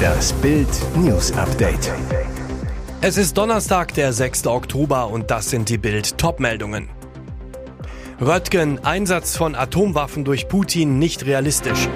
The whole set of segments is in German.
Das Bild News Update. Es ist Donnerstag, der 6. Oktober und das sind die Bild Topmeldungen. Röttgen, Einsatz von Atomwaffen durch Putin nicht realistisch.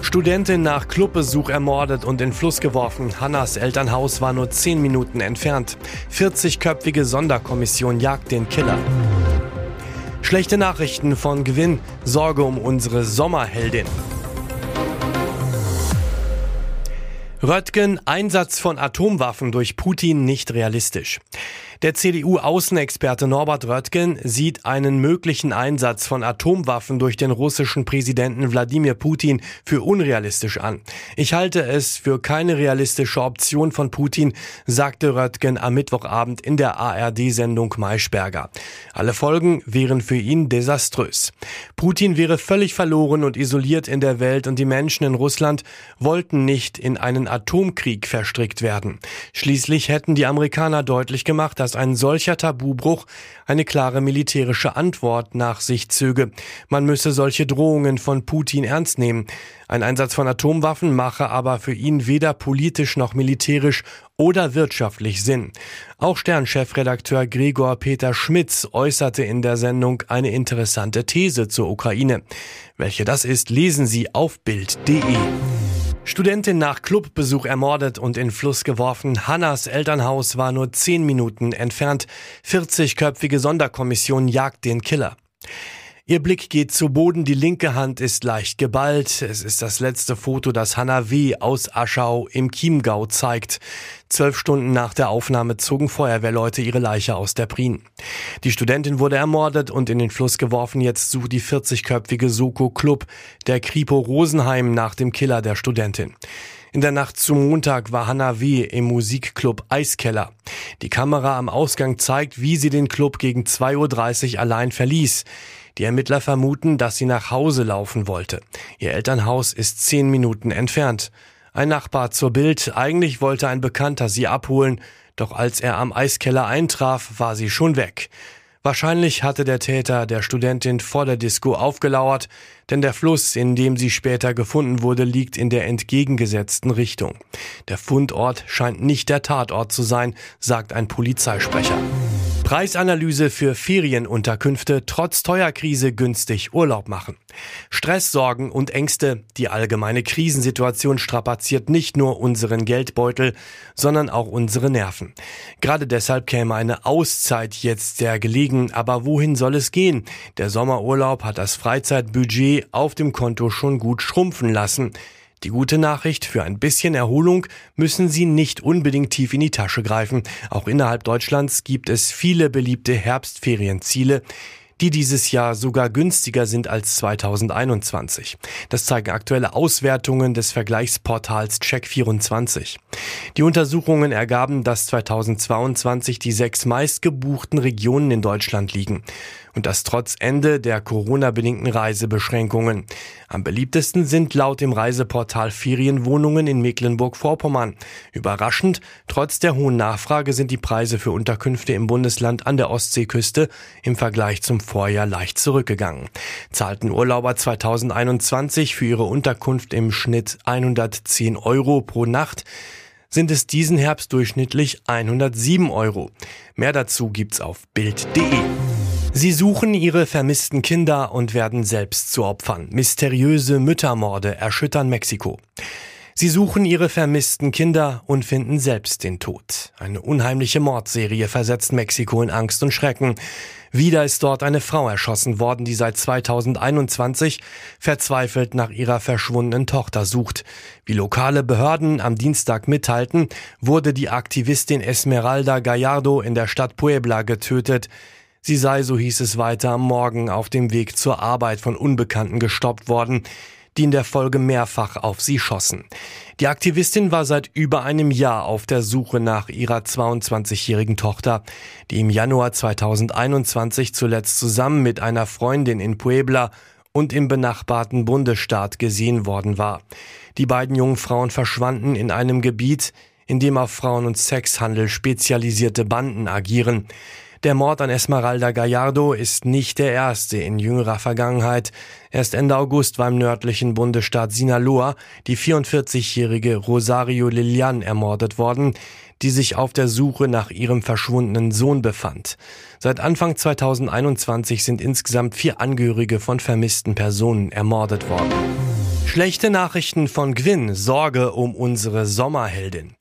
Studentin nach Clubbesuch ermordet und in Fluss geworfen. Hannas Elternhaus war nur 10 Minuten entfernt. 40-köpfige Sonderkommission jagt den Killer. Schlechte Nachrichten von Gewinn, Sorge um unsere Sommerheldin. Röttgen, Einsatz von Atomwaffen durch Putin nicht realistisch. Der CDU-Außenexperte Norbert Röttgen sieht einen möglichen Einsatz von Atomwaffen durch den russischen Präsidenten Wladimir Putin für unrealistisch an. Ich halte es für keine realistische Option von Putin, sagte Röttgen am Mittwochabend in der ARD-Sendung Maischberger. Alle Folgen wären für ihn desaströs. Putin wäre völlig verloren und isoliert in der Welt und die Menschen in Russland wollten nicht in einen Atomkrieg verstrickt werden. Schließlich hätten die Amerikaner deutlich gemacht, dass ein solcher Tabubruch eine klare militärische Antwort nach sich zöge. Man müsse solche Drohungen von Putin ernst nehmen. Ein Einsatz von Atomwaffen mache aber für ihn weder politisch noch militärisch oder wirtschaftlich Sinn. Auch Stern-Chefredakteur Gregor Peter Schmitz äußerte in der Sendung eine interessante These zur Ukraine. Welche das ist, lesen Sie auf Bild.de. Studentin nach Clubbesuch ermordet und in Fluss geworfen. Hannas Elternhaus war nur zehn Minuten entfernt. 40-köpfige Sonderkommission jagt den Killer. Ihr Blick geht zu Boden, die linke Hand ist leicht geballt. Es ist das letzte Foto, das Hanna W. aus Aschau im Chiemgau zeigt. Zwölf Stunden nach der Aufnahme zogen Feuerwehrleute ihre Leiche aus der Prien. Die Studentin wurde ermordet und in den Fluss geworfen. Jetzt sucht die 40-köpfige Soko Club der Kripo Rosenheim nach dem Killer der Studentin. In der Nacht zum Montag war Hanna W. im Musikclub Eiskeller. Die Kamera am Ausgang zeigt, wie sie den Club gegen 2.30 Uhr allein verließ. Die Ermittler vermuten, dass sie nach Hause laufen wollte. Ihr Elternhaus ist zehn Minuten entfernt. Ein Nachbar zur Bild, eigentlich wollte ein Bekannter sie abholen, doch als er am Eiskeller eintraf, war sie schon weg. Wahrscheinlich hatte der Täter der Studentin vor der Disco aufgelauert, denn der Fluss, in dem sie später gefunden wurde, liegt in der entgegengesetzten Richtung. Der Fundort scheint nicht der Tatort zu sein, sagt ein Polizeisprecher. Preisanalyse für Ferienunterkünfte trotz Teuerkrise günstig Urlaub machen. Stress, Sorgen und Ängste. Die allgemeine Krisensituation strapaziert nicht nur unseren Geldbeutel, sondern auch unsere Nerven. Gerade deshalb käme eine Auszeit jetzt sehr gelegen. Aber wohin soll es gehen? Der Sommerurlaub hat das Freizeitbudget auf dem Konto schon gut schrumpfen lassen. Die gute Nachricht, für ein bisschen Erholung müssen Sie nicht unbedingt tief in die Tasche greifen. Auch innerhalb Deutschlands gibt es viele beliebte Herbstferienziele die dieses Jahr sogar günstiger sind als 2021. Das zeigen aktuelle Auswertungen des Vergleichsportals Check24. Die Untersuchungen ergaben, dass 2022 die sechs meistgebuchten Regionen in Deutschland liegen und das trotz Ende der Corona-bedingten Reisebeschränkungen. Am beliebtesten sind laut dem Reiseportal Ferienwohnungen in Mecklenburg-Vorpommern. Überraschend, trotz der hohen Nachfrage sind die Preise für Unterkünfte im Bundesland an der Ostseeküste im Vergleich zum Vorjahr leicht zurückgegangen. Zahlten Urlauber 2021 für ihre Unterkunft im Schnitt 110 Euro pro Nacht, sind es diesen Herbst durchschnittlich 107 Euro. Mehr dazu gibt's auf Bild.de. Sie suchen ihre vermissten Kinder und werden selbst zu Opfern. Mysteriöse Müttermorde erschüttern Mexiko. Sie suchen ihre vermissten Kinder und finden selbst den Tod. Eine unheimliche Mordserie versetzt Mexiko in Angst und Schrecken. Wieder ist dort eine Frau erschossen worden, die seit 2021 verzweifelt nach ihrer verschwundenen Tochter sucht. Wie lokale Behörden am Dienstag mitteilten, wurde die Aktivistin Esmeralda Gallardo in der Stadt Puebla getötet. Sie sei, so hieß es weiter, am Morgen auf dem Weg zur Arbeit von Unbekannten gestoppt worden, die in der Folge mehrfach auf sie schossen. Die Aktivistin war seit über einem Jahr auf der Suche nach ihrer 22-jährigen Tochter, die im Januar 2021 zuletzt zusammen mit einer Freundin in Puebla und im benachbarten Bundesstaat gesehen worden war. Die beiden jungen Frauen verschwanden in einem Gebiet, in dem auf Frauen- und Sexhandel spezialisierte Banden agieren. Der Mord an Esmeralda Gallardo ist nicht der erste in jüngerer Vergangenheit. Erst Ende August war im nördlichen Bundesstaat Sinaloa die 44-jährige Rosario Lilian ermordet worden, die sich auf der Suche nach ihrem verschwundenen Sohn befand. Seit Anfang 2021 sind insgesamt vier Angehörige von vermissten Personen ermordet worden. Schlechte Nachrichten von Gwyn, Sorge um unsere Sommerheldin.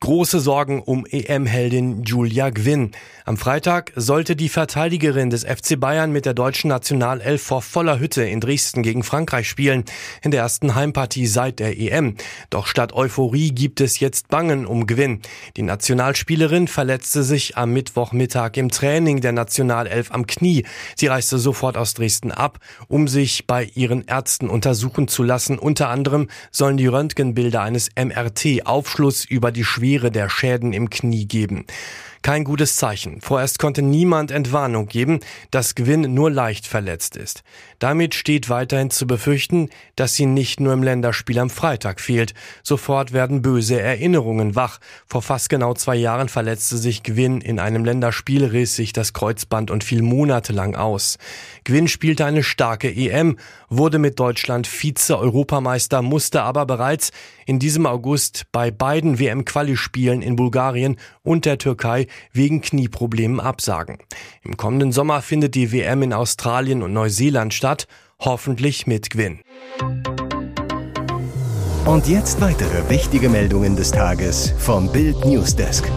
Große Sorgen um EM-Heldin Julia Gwynn. Am Freitag sollte die Verteidigerin des FC Bayern mit der deutschen Nationalelf vor voller Hütte in Dresden gegen Frankreich spielen, in der ersten Heimpartie seit der EM. Doch statt Euphorie gibt es jetzt Bangen um Gwynn. Die Nationalspielerin verletzte sich am Mittwochmittag im Training der Nationalelf am Knie. Sie reiste sofort aus Dresden ab, um sich bei ihren Ärzten untersuchen zu lassen. Unter anderem sollen die Röntgenbilder eines MRT Aufschluss über die Schwierigkeiten Schwere der Schäden im Knie geben. Kein gutes Zeichen. Vorerst konnte niemand Entwarnung geben, dass Gwyn nur leicht verletzt ist. Damit steht weiterhin zu befürchten, dass sie nicht nur im Länderspiel am Freitag fehlt. Sofort werden böse Erinnerungen wach. Vor fast genau zwei Jahren verletzte sich Gwyn in einem Länderspiel, riss sich das Kreuzband und fiel monatelang aus. Gwyn spielte eine starke EM, wurde mit Deutschland Vize-Europameister, musste aber bereits in diesem August bei beiden WM-Quali-Spielen in Bulgarien und der Türkei wegen Knieproblemen absagen. Im kommenden Sommer findet die WM in Australien und Neuseeland statt, hoffentlich mit Gewinn. Und jetzt weitere wichtige Meldungen des Tages vom Bild Newsdesk.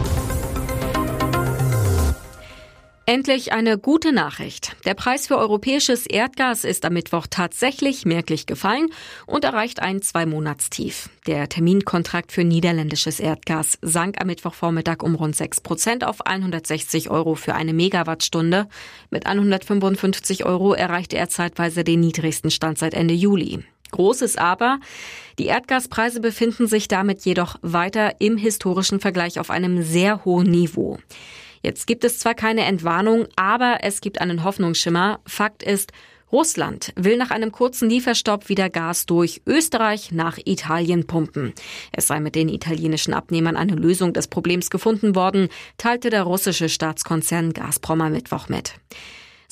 Endlich eine gute Nachricht. Der Preis für europäisches Erdgas ist am Mittwoch tatsächlich merklich gefallen und erreicht ein Zwei-Monatstief. Der Terminkontrakt für niederländisches Erdgas sank am Mittwochvormittag um rund 6 Prozent auf 160 Euro für eine Megawattstunde. Mit 155 Euro erreichte er zeitweise den niedrigsten Stand seit Ende Juli. Großes Aber. Die Erdgaspreise befinden sich damit jedoch weiter im historischen Vergleich auf einem sehr hohen Niveau. Jetzt gibt es zwar keine Entwarnung, aber es gibt einen Hoffnungsschimmer. Fakt ist, Russland will nach einem kurzen Lieferstopp wieder Gas durch Österreich nach Italien pumpen. Es sei mit den italienischen Abnehmern eine Lösung des Problems gefunden worden, teilte der russische Staatskonzern Gazprom am Mittwoch mit.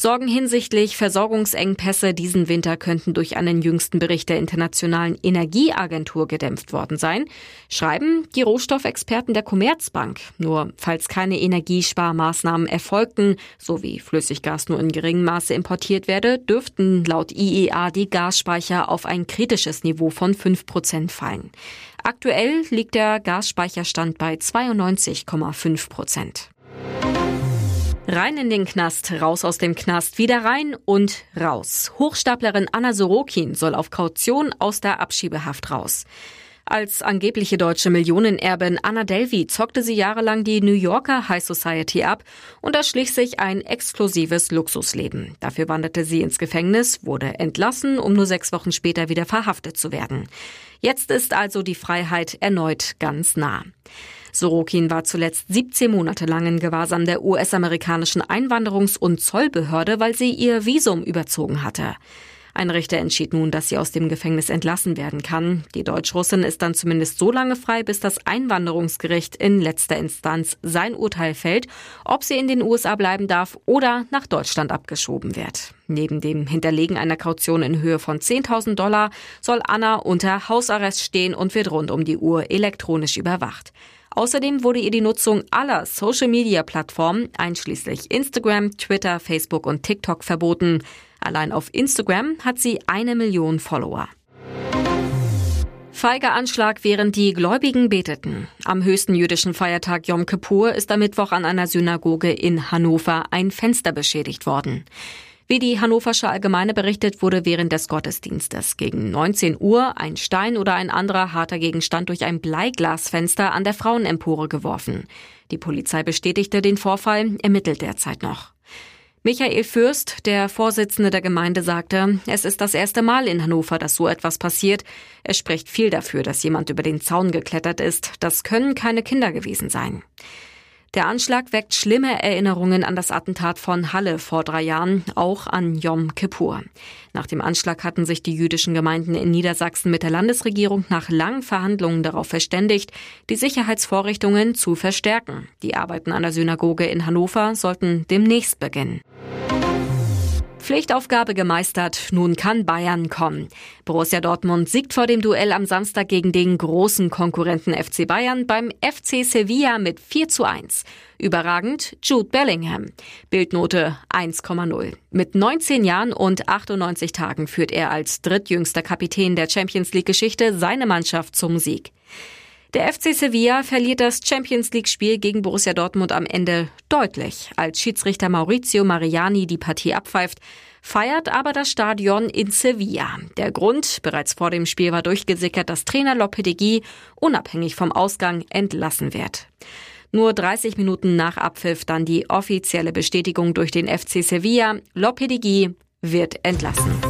Sorgen hinsichtlich Versorgungsengpässe diesen Winter könnten durch einen jüngsten Bericht der Internationalen Energieagentur gedämpft worden sein, schreiben die Rohstoffexperten der Commerzbank. Nur falls keine Energiesparmaßnahmen erfolgten, so wie Flüssiggas nur in geringem Maße importiert werde, dürften laut IEA die Gasspeicher auf ein kritisches Niveau von 5 Prozent fallen. Aktuell liegt der Gasspeicherstand bei 92,5 Prozent. Rein in den Knast, raus aus dem Knast, wieder rein und raus. Hochstaplerin Anna Sorokin soll auf Kaution aus der Abschiebehaft raus. Als angebliche deutsche Millionenerbin Anna Delvey zockte sie jahrelang die New Yorker High Society ab und erschlich sich ein exklusives Luxusleben. Dafür wanderte sie ins Gefängnis, wurde entlassen, um nur sechs Wochen später wieder verhaftet zu werden. Jetzt ist also die Freiheit erneut ganz nah. Sorokin war zuletzt 17 Monate lang in Gewahrsam der US-amerikanischen Einwanderungs- und Zollbehörde, weil sie ihr Visum überzogen hatte. Ein Richter entschied nun, dass sie aus dem Gefängnis entlassen werden kann. Die Deutschrussin ist dann zumindest so lange frei, bis das Einwanderungsgericht in letzter Instanz sein Urteil fällt, ob sie in den USA bleiben darf oder nach Deutschland abgeschoben wird. Neben dem Hinterlegen einer Kaution in Höhe von 10.000 Dollar soll Anna unter Hausarrest stehen und wird rund um die Uhr elektronisch überwacht. Außerdem wurde ihr die Nutzung aller Social-Media-Plattformen einschließlich Instagram, Twitter, Facebook und TikTok verboten. Allein auf Instagram hat sie eine Million Follower. Feiger Anschlag, während die Gläubigen beteten. Am höchsten jüdischen Feiertag Yom Kippur ist am Mittwoch an einer Synagoge in Hannover ein Fenster beschädigt worden. Wie die Hannoversche Allgemeine berichtet, wurde während des Gottesdienstes gegen 19 Uhr ein Stein oder ein anderer harter Gegenstand durch ein Bleiglasfenster an der Frauenempore geworfen. Die Polizei bestätigte den Vorfall, ermittelt derzeit noch. Michael Fürst, der Vorsitzende der Gemeinde, sagte, es ist das erste Mal in Hannover, dass so etwas passiert. Es spricht viel dafür, dass jemand über den Zaun geklettert ist. Das können keine Kinder gewesen sein. Der Anschlag weckt schlimme Erinnerungen an das Attentat von Halle vor drei Jahren, auch an Yom Kippur. Nach dem Anschlag hatten sich die jüdischen Gemeinden in Niedersachsen mit der Landesregierung nach langen Verhandlungen darauf verständigt, die Sicherheitsvorrichtungen zu verstärken. Die Arbeiten an der Synagoge in Hannover sollten demnächst beginnen. Pflichtaufgabe gemeistert, nun kann Bayern kommen. Borussia Dortmund siegt vor dem Duell am Samstag gegen den großen Konkurrenten FC Bayern beim FC Sevilla mit 4 zu 1. Überragend Jude Bellingham. Bildnote 1,0. Mit 19 Jahren und 98 Tagen führt er als drittjüngster Kapitän der Champions League Geschichte seine Mannschaft zum Sieg. Der FC Sevilla verliert das Champions League-Spiel gegen Borussia Dortmund am Ende deutlich. Als Schiedsrichter Maurizio Mariani die Partie abpfeift, feiert aber das Stadion in Sevilla. Der Grund, bereits vor dem Spiel war durchgesickert, dass Trainer Lopetegui unabhängig vom Ausgang entlassen wird. Nur 30 Minuten nach Abpfiff dann die offizielle Bestätigung durch den FC Sevilla. Lopetegui wird entlassen.